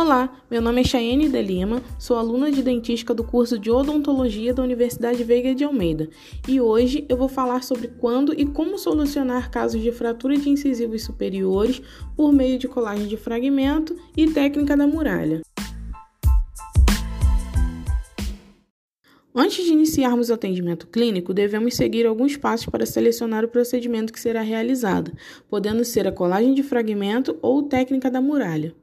Olá, meu nome é Chayenne de Lima, sou aluna de dentística do curso de odontologia da Universidade Veiga de Almeida e hoje eu vou falar sobre quando e como solucionar casos de fratura de incisivos superiores por meio de colagem de fragmento e técnica da muralha. Antes de iniciarmos o atendimento clínico, devemos seguir alguns passos para selecionar o procedimento que será realizado, podendo ser a colagem de fragmento ou técnica da muralha.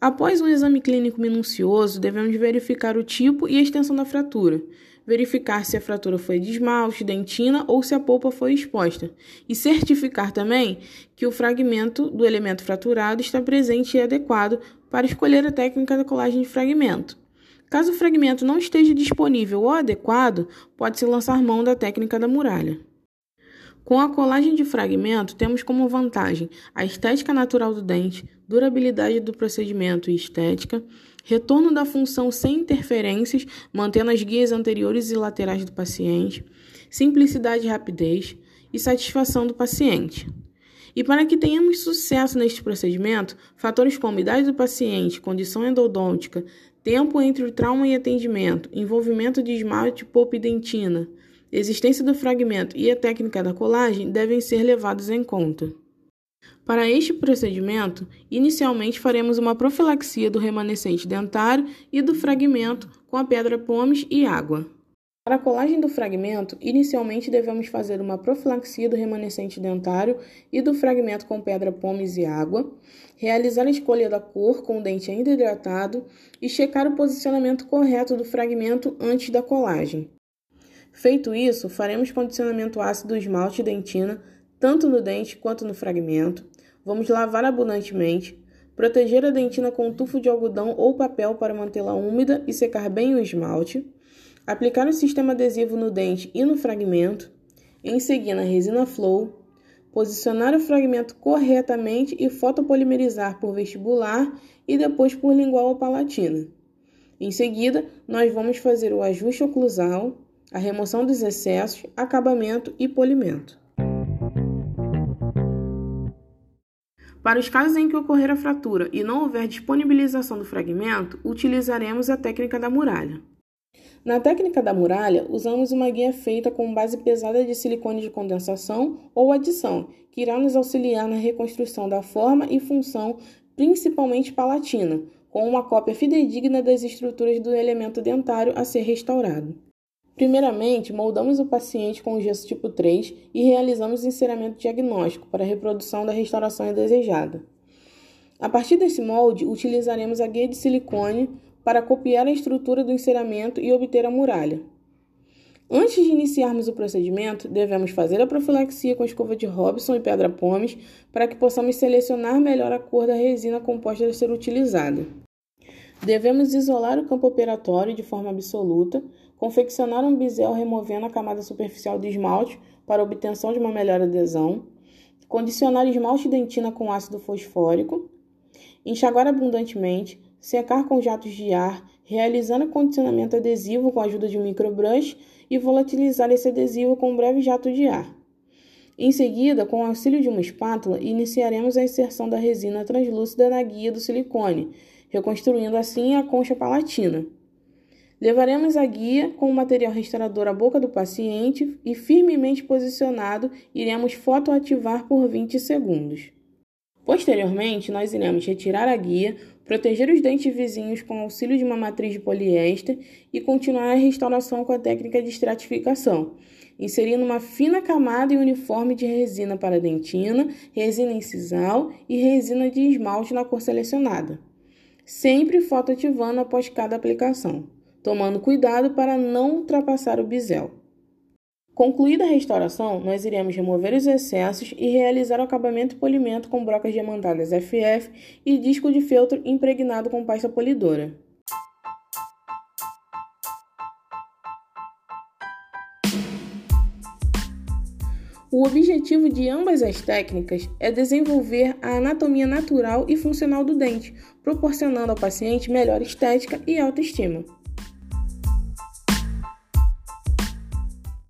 Após um exame clínico minucioso, devemos verificar o tipo e a extensão da fratura, verificar se a fratura foi de esmalte, dentina ou se a polpa foi exposta, e certificar também que o fragmento do elemento fraturado está presente e adequado para escolher a técnica da colagem de fragmento. Caso o fragmento não esteja disponível ou adequado, pode-se lançar mão da técnica da muralha. Com a colagem de fragmento, temos como vantagem a estética natural do dente, durabilidade do procedimento e estética, retorno da função sem interferências, mantendo as guias anteriores e laterais do paciente, simplicidade e rapidez e satisfação do paciente. E para que tenhamos sucesso neste procedimento, fatores como idade do paciente, condição endodôntica, tempo entre o trauma e atendimento, envolvimento de esmalte, polpa e dentina, existência do fragmento e a técnica da colagem devem ser levados em conta. Para este procedimento, inicialmente faremos uma profilaxia do remanescente dentário e do fragmento com a pedra pomes e água. Para a colagem do fragmento, inicialmente devemos fazer uma profilaxia do remanescente dentário e do fragmento com pedra pomes e água, realizar a escolha da cor com o dente ainda hidratado e checar o posicionamento correto do fragmento antes da colagem. Feito isso, faremos condicionamento ácido esmalte e dentina, tanto no dente quanto no fragmento. Vamos lavar abundantemente, proteger a dentina com um tufo de algodão ou papel para mantê-la úmida e secar bem o esmalte, aplicar o sistema adesivo no dente e no fragmento, em seguida resina flow, posicionar o fragmento corretamente e fotopolimerizar por vestibular e depois por lingual ou palatina. Em seguida, nós vamos fazer o ajuste oclusal, a remoção dos excessos, acabamento e polimento. Para os casos em que ocorrer a fratura e não houver disponibilização do fragmento, utilizaremos a técnica da muralha. Na técnica da muralha, usamos uma guia feita com base pesada de silicone de condensação ou adição, que irá nos auxiliar na reconstrução da forma e função, principalmente palatina, com uma cópia fidedigna das estruturas do elemento dentário a ser restaurado. Primeiramente, moldamos o paciente com gesso tipo 3 e realizamos o enceramento diagnóstico para a reprodução da restauração indesejada. A partir desse molde, utilizaremos a guia de silicone para copiar a estrutura do enceramento e obter a muralha. Antes de iniciarmos o procedimento, devemos fazer a profilaxia com escova de Robson e pedra pomes para que possamos selecionar melhor a cor da resina composta a ser utilizada. Devemos isolar o campo operatório de forma absoluta, confeccionar um bisel removendo a camada superficial de esmalte para obtenção de uma melhor adesão, condicionar esmalte dentina com ácido fosfórico, enxaguar abundantemente, secar com jatos de ar, realizando condicionamento adesivo com a ajuda de um microbrush e volatilizar esse adesivo com um breve jato de ar. Em seguida, com o auxílio de uma espátula, iniciaremos a inserção da resina translúcida na guia do silicone, reconstruindo assim a concha palatina. Levaremos a guia com o material restaurador à boca do paciente e, firmemente posicionado, iremos fotoativar por 20 segundos. Posteriormente, nós iremos retirar a guia, proteger os dentes vizinhos com auxílio de uma matriz de poliéster e continuar a restauração com a técnica de estratificação, inserindo uma fina camada e uniforme de resina para dentina, resina incisal e resina de esmalte na cor selecionada sempre fotoativando após cada aplicação, tomando cuidado para não ultrapassar o bisel. Concluída a restauração, nós iremos remover os excessos e realizar o acabamento e polimento com brocas diamantadas FF e disco de feltro impregnado com pasta polidora. O objetivo de ambas as técnicas é desenvolver a anatomia natural e funcional do dente, proporcionando ao paciente melhor estética e autoestima.